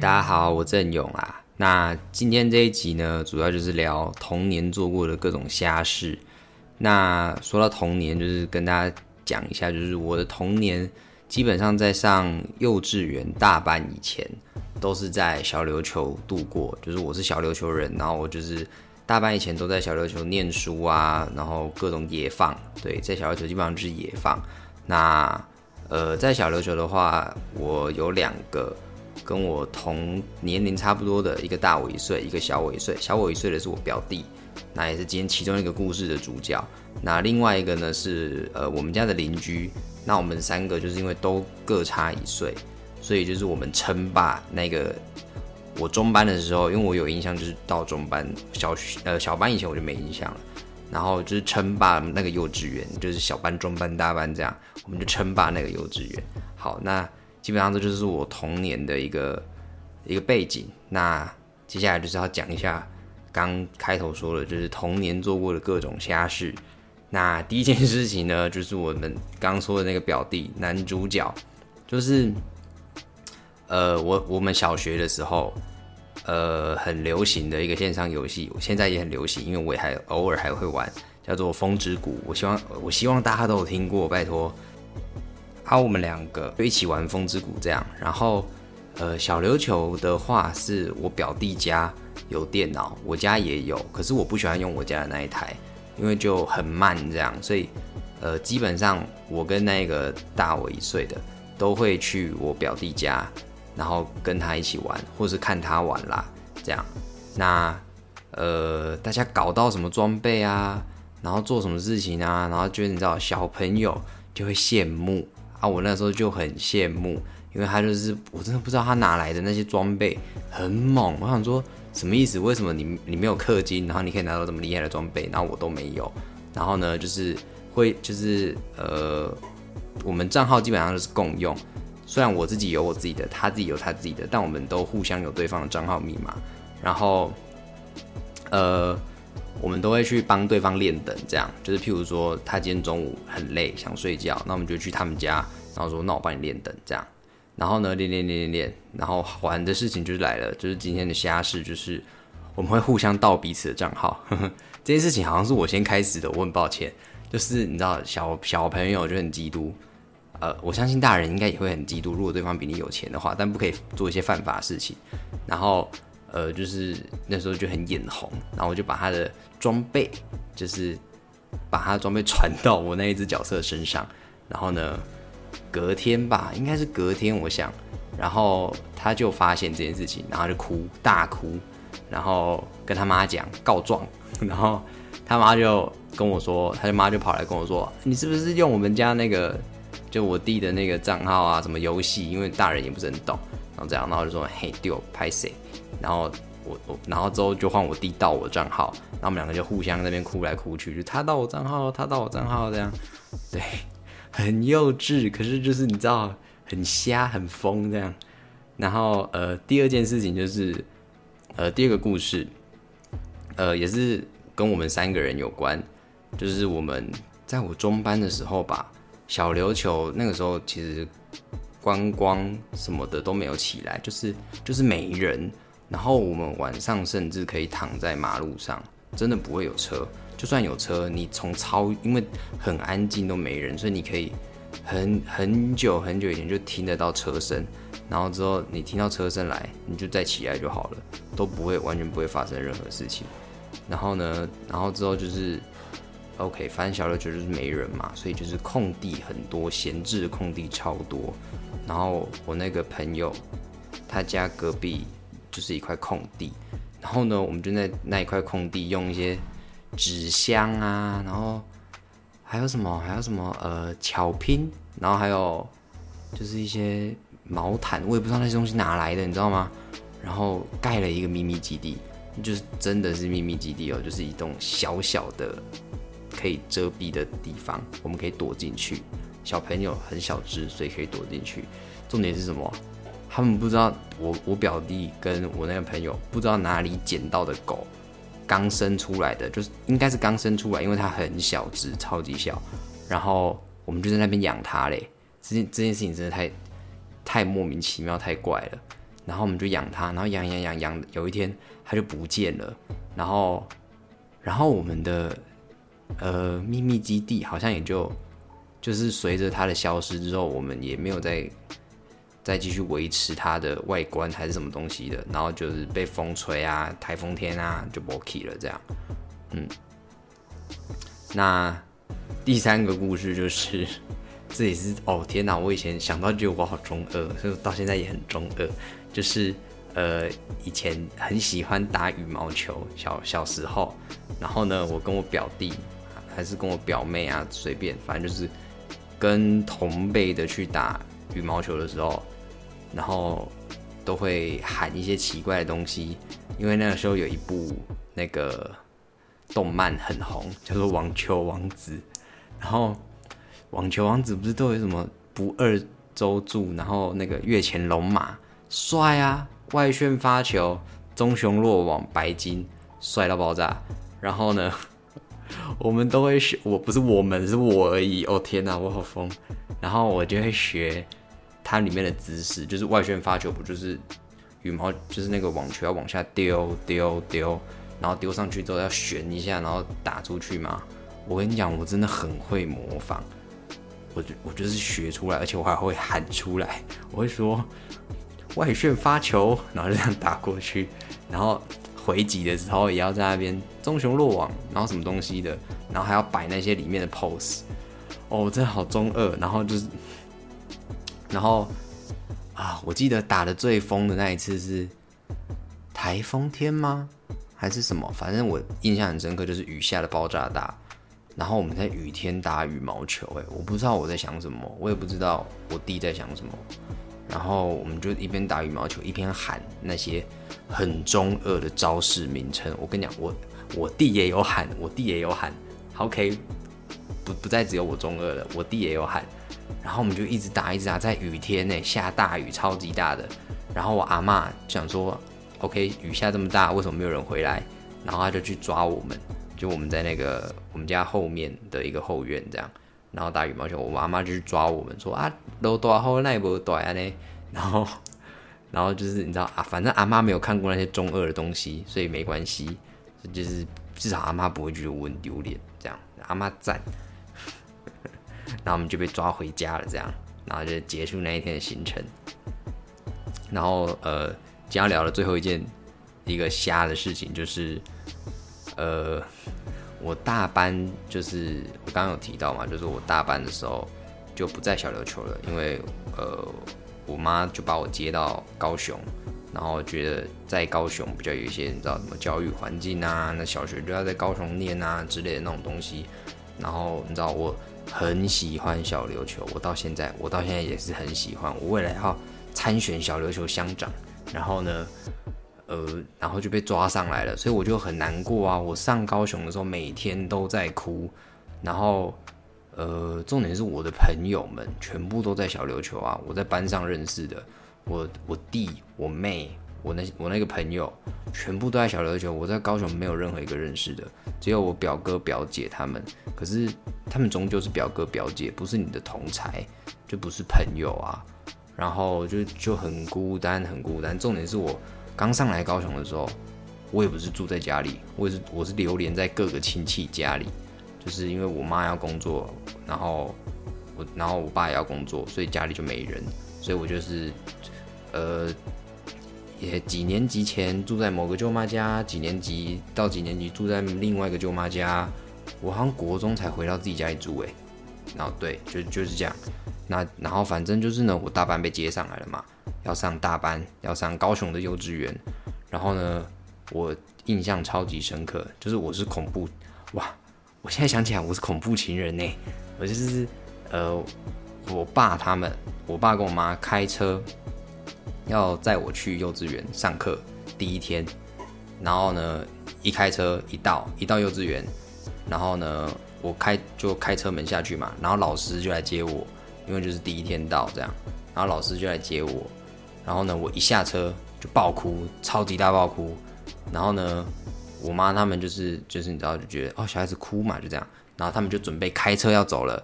大家好，我郑勇啊。那今天这一集呢，主要就是聊童年做过的各种瞎事。那说到童年，就是跟大家讲一下，就是我的童年基本上在上幼稚园大班以前，都是在小琉球度过。就是我是小琉球人，然后我就是大班以前都在小琉球念书啊，然后各种野放。对，在小琉球基本上就是野放。那呃，在小琉球的话，我有两个。跟我同年龄差不多的一个大我一岁，一个小我一岁。小我一岁的是我表弟，那也是今天其中一个故事的主角。那另外一个呢是呃我们家的邻居。那我们三个就是因为都各差一岁，所以就是我们称霸那个我中班的时候，因为我有印象就是到中班小学呃小班以前我就没印象了。然后就是称霸那个幼稚园，就是小班、中班、大班这样，我们就称霸那个幼稚园。好，那。基本上这就是我童年的一个一个背景。那接下来就是要讲一下刚开头说的，就是童年做过的各种瞎事。那第一件事情呢，就是我们刚说的那个表弟男主角，就是呃，我我们小学的时候，呃，很流行的一个线上游戏，现在也很流行，因为我也还偶尔还会玩，叫做《风之谷》。我希望我希望大家都有听过，拜托。啊，我们两个就一起玩风之谷这样。然后，呃，小琉球的话是我表弟家有电脑，我家也有，可是我不喜欢用我家的那一台，因为就很慢这样。所以，呃，基本上我跟那个大我一岁的都会去我表弟家，然后跟他一起玩，或是看他玩啦，这样。那，呃，大家搞到什么装备啊，然后做什么事情啊，然后就你知道，小朋友就会羡慕。啊，我那时候就很羡慕，因为他就是我真的不知道他哪来的那些装备很猛。我想说什么意思？为什么你你没有氪金，然后你可以拿到这么厉害的装备，然后我都没有？然后呢，就是会就是呃，我们账号基本上都是共用，虽然我自己有我自己的，他自己有他自己的，但我们都互相有对方的账号密码。然后呃。我们都会去帮对方练等，这样。就是譬如说他今天中午很累想睡觉，那我们就去他们家，然后说那我帮你练等这样，然后呢练练练练练，然后好玩的事情就是来了，就是今天的瞎事，就是我们会互相盗彼此的账号，这件事情好像是我先开始的，我很抱歉，就是你知道小小朋友就很嫉妒，呃，我相信大人应该也会很嫉妒，如果对方比你有钱的话，但不可以做一些犯法的事情，然后。呃，就是那时候就很眼红，然后我就把他的装备，就是把他的装备传到我那一只角色身上，然后呢，隔天吧，应该是隔天，我想，然后他就发现这件事情，然后就哭，大哭，然后跟他妈讲告状，然后他妈就跟我说，他的妈就跑来跟我说，你是不是用我们家那个，就我弟的那个账号啊，什么游戏，因为大人也不是很懂，然后这样，然后就说，嘿，丢，拍谁？然后我我然后之后就换我弟盗我账号，然后我们两个就互相那边哭来哭去，就他盗我账号，他盗我账号这样，对，很幼稚，可是就是你知道很瞎很疯这样。然后呃第二件事情就是呃第二个故事，呃也是跟我们三个人有关，就是我们在我中班的时候吧，小琉球那个时候其实观光什么的都没有起来，就是就是没人。然后我们晚上甚至可以躺在马路上，真的不会有车。就算有车，你从超因为很安静都没人，所以你可以很很久很久以前就听得到车声。然后之后你听到车声来，你就再起来就好了，都不会完全不会发生任何事情。然后呢，然后之后就是 OK，反正小琉球就是没人嘛，所以就是空地很多，闲置的空地超多。然后我那个朋友他家隔壁。就是一块空地，然后呢，我们就在那一块空地用一些纸箱啊，然后还有什么，还有什么呃巧拼，然后还有就是一些毛毯，我也不知道那些东西哪来的，你知道吗？然后盖了一个秘密基地，就是真的是秘密基地哦，就是一栋小小的可以遮蔽的地方，我们可以躲进去。小朋友很小只，所以可以躲进去。重点是什么？他们不知道我我表弟跟我那个朋友不知道哪里捡到的狗，刚生出来的，就是应该是刚生出来，因为它很小只，超级小。然后我们就在那边养它嘞。这件这件事情真的太太莫名其妙，太怪了。然后我们就养它，然后养养养养，有一天它就不见了，然后然后我们的呃秘密基地好像也就就是随着它的消失之后，我们也没有再再继续维持它的外观还是什么东西的，然后就是被风吹啊、台风天啊就没 key 了这样，嗯，那第三个故事就是。这也是哦天哪！我以前想到就我好中二，所以到现在也很中二。就是呃，以前很喜欢打羽毛球，小小时候，然后呢，我跟我表弟还是跟我表妹啊，随便，反正就是跟同辈的去打羽毛球的时候，然后都会喊一些奇怪的东西，因为那个时候有一部那个动漫很红，叫做《网球王子》，然后。网球王子不是都有什么不二周助，然后那个月前龙马帅啊，外旋发球，棕熊落网白金帅到爆炸。然后呢，我们都会学，我不是我们是我而已。哦天哪，我好疯。然后我就会学它里面的姿势，就是外旋发球，不就是羽毛，就是那个网球要往下丢丢丢，然后丢上去之后要旋一下，然后打出去吗？我跟你讲，我真的很会模仿。我就我就是学出来，而且我还会喊出来。我会说外旋发球，然后就这样打过去，然后回击的时候也要在那边棕熊落网，然后什么东西的，然后还要摆那些里面的 pose。哦，真的好中二。然后就是，然后啊，我记得打的最疯的那一次是台风天吗？还是什么？反正我印象很深刻，就是雨下的爆炸大。然后我们在雨天打羽毛球，哎，我不知道我在想什么，我也不知道我弟在想什么。然后我们就一边打羽毛球，一边喊那些很中二的招式名称。我跟你讲，我我弟也有喊，我弟也有喊。OK，不不再只有我中二了，我弟也有喊。然后我们就一直打，一直打，在雨天呢，下大雨，超级大的。然后我阿妈想说，OK，雨下这么大，为什么没有人回来？然后他就去抓我们。就我们在那个我们家后面的一个后院这样，然后打羽毛球，我妈妈就去抓我们说啊，都多好那一波短呢，然后然后就是你知道啊，反正阿妈没有看过那些中二的东西，所以没关系，就是至少阿妈不会觉得我很丢脸这样，阿妈赞，然后我们就被抓回家了这样，然后就结束那一天的行程，然后呃，今天聊的最后一件一个瞎的事情就是。呃，我大班就是我刚刚有提到嘛，就是我大班的时候就不在小琉球了，因为呃，我妈就把我接到高雄，然后觉得在高雄比较有一些你知道什么教育环境啊，那小学就要在高雄念啊之类的那种东西，然后你知道我很喜欢小琉球，我到现在我到现在也是很喜欢，我未来要参选小琉球乡长，然后呢。呃，然后就被抓上来了，所以我就很难过啊。我上高雄的时候，每天都在哭。然后，呃，重点是我的朋友们全部都在小琉球啊。我在班上认识的，我我弟、我妹、我那我那个朋友，全部都在小琉球。我在高雄没有任何一个认识的，只有我表哥表姐他们。可是他们终究是表哥表姐，不是你的同才，就不是朋友啊。然后就就很孤单，很孤单。重点是我。刚上来高雄的时候，我也不是住在家里，我也是我是流连在各个亲戚家里，就是因为我妈要工作，然后我然后我爸也要工作，所以家里就没人，所以我就是呃也几年级前住在某个舅妈家，几年级到几年级住在另外一个舅妈家，我好像国中才回到自己家里住诶。然后对，就就是这样，那然后反正就是呢，我大班被接上来了嘛。要上大班，要上高雄的幼稚园，然后呢，我印象超级深刻，就是我是恐怖哇！我现在想起来，我是恐怖情人呢。我就是呃，我爸他们，我爸跟我妈开车要载我去幼稚园上课第一天，然后呢，一开车一到一到幼稚园，然后呢，我开就开车门下去嘛，然后老师就来接我，因为就是第一天到这样，然后老师就来接我。然后呢，我一下车就爆哭，超级大爆哭。然后呢，我妈他们就是就是你知道就觉得哦小孩子哭嘛就这样。然后他们就准备开车要走了。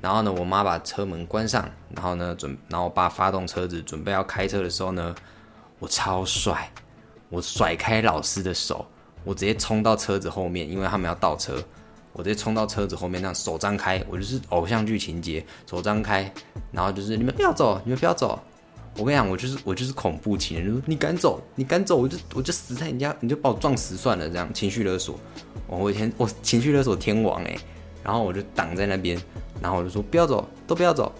然后呢，我妈把车门关上。然后呢准，然后我爸发动车子准备要开车的时候呢，我超帅，我甩开老师的手，我直接冲到车子后面，因为他们要倒车，我直接冲到车子后面，那样手张开，我就是偶像剧情节，手张开，然后就是你们不要走，你们不要走。我跟你讲，我就是我就是恐怖情人，就说你敢走，你敢走，我就我就死在你家，你就把我撞死算了，这样情绪勒索。我以前我情绪勒索天王哎，然后我就挡在那边，然后我就说不要走，都不要走，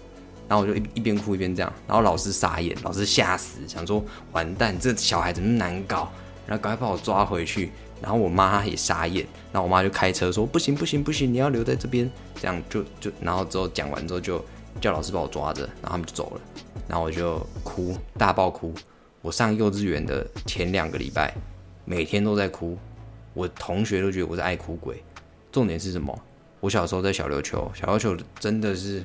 然后我就一一边哭一边这样，然后老师傻眼，老师吓死，想说完蛋，这小孩怎么难搞，然后赶快把我抓回去，然后我妈也傻眼，然后我妈就开车说不行不行不行，你要留在这边，这样就就然后之后讲完之后就叫老师把我抓着，然后他们就走了。然后我就哭，大爆哭。我上幼稚园的前两个礼拜，每天都在哭。我同学都觉得我是爱哭鬼。重点是什么？我小时候在小琉球，小琉球真的是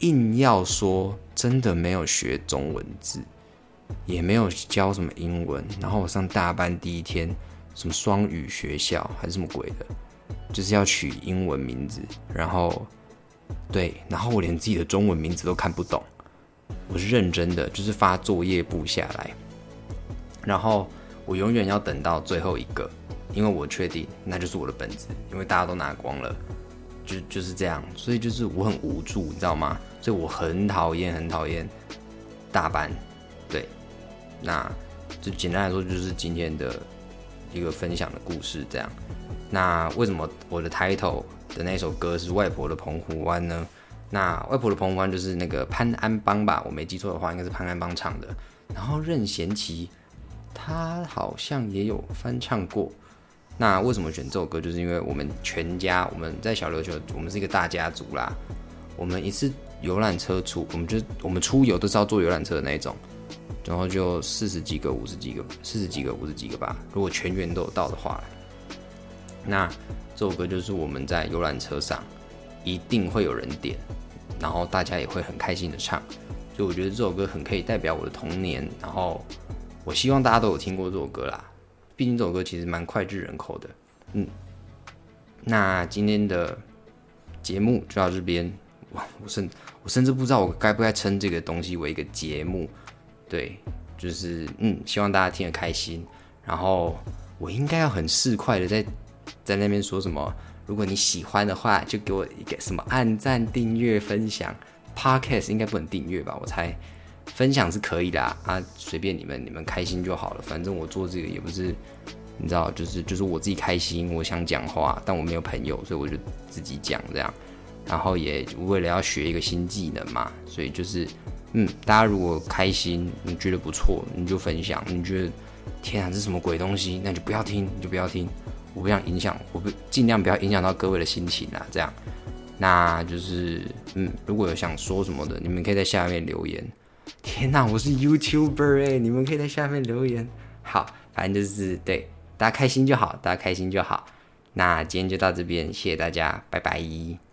硬要说，真的没有学中文字，也没有教什么英文。然后我上大班第一天，什么双语学校还是什么鬼的，就是要取英文名字。然后，对，然后我连自己的中文名字都看不懂。我是认真的，就是发作业簿下来，然后我永远要等到最后一个，因为我确定那就是我的本子，因为大家都拿光了，就就是这样，所以就是我很无助，你知道吗？所以我很讨厌，很讨厌大班，对，那就简单来说，就是今天的一个分享的故事，这样。那为什么我的 title 的那首歌是外婆的澎湖湾呢？那外婆的澎湖湾就是那个潘安邦吧，我没记错的话，应该是潘安邦唱的。然后任贤齐他好像也有翻唱过。那为什么选这首歌？就是因为我们全家我们在小琉球，我们是一个大家族啦。我们一次游览车出，我们就我们出游都是要坐游览车的那种，然后就四十几个、五十几个、四十几个、五十几个吧。如果全员都有到的话，那这首歌就是我们在游览车上一定会有人点。然后大家也会很开心的唱，所以我觉得这首歌很可以代表我的童年。然后我希望大家都有听过这首歌啦，毕竟这首歌其实蛮脍炙人口的。嗯，那今天的节目就到这边。哇，我甚我甚至不知道我该不该称这个东西为一个节目。对，就是嗯，希望大家听得开心。然后我应该要很市侩的在在那边说什么。如果你喜欢的话，就给我一个什么按赞、订阅、分享。Podcast 应该不能订阅吧？我猜分享是可以的啊，随便你们，你们开心就好了。反正我做这个也不是，你知道，就是就是我自己开心，我想讲话，但我没有朋友，所以我就自己讲这样。然后也为了要学一个新技能嘛，所以就是嗯，大家如果开心，你觉得不错，你就分享；你觉得天啊，这是什么鬼东西，那就不要听，你就不要听。我不想影响，我不尽量不要影响到各位的心情啊，这样，那就是，嗯，如果有想说什么的，你们可以在下面留言。天哪，我是 YouTuber 哎，你们可以在下面留言。好，反正就是对大家开心就好，大家开心就好。那今天就到这边，谢谢大家，拜拜。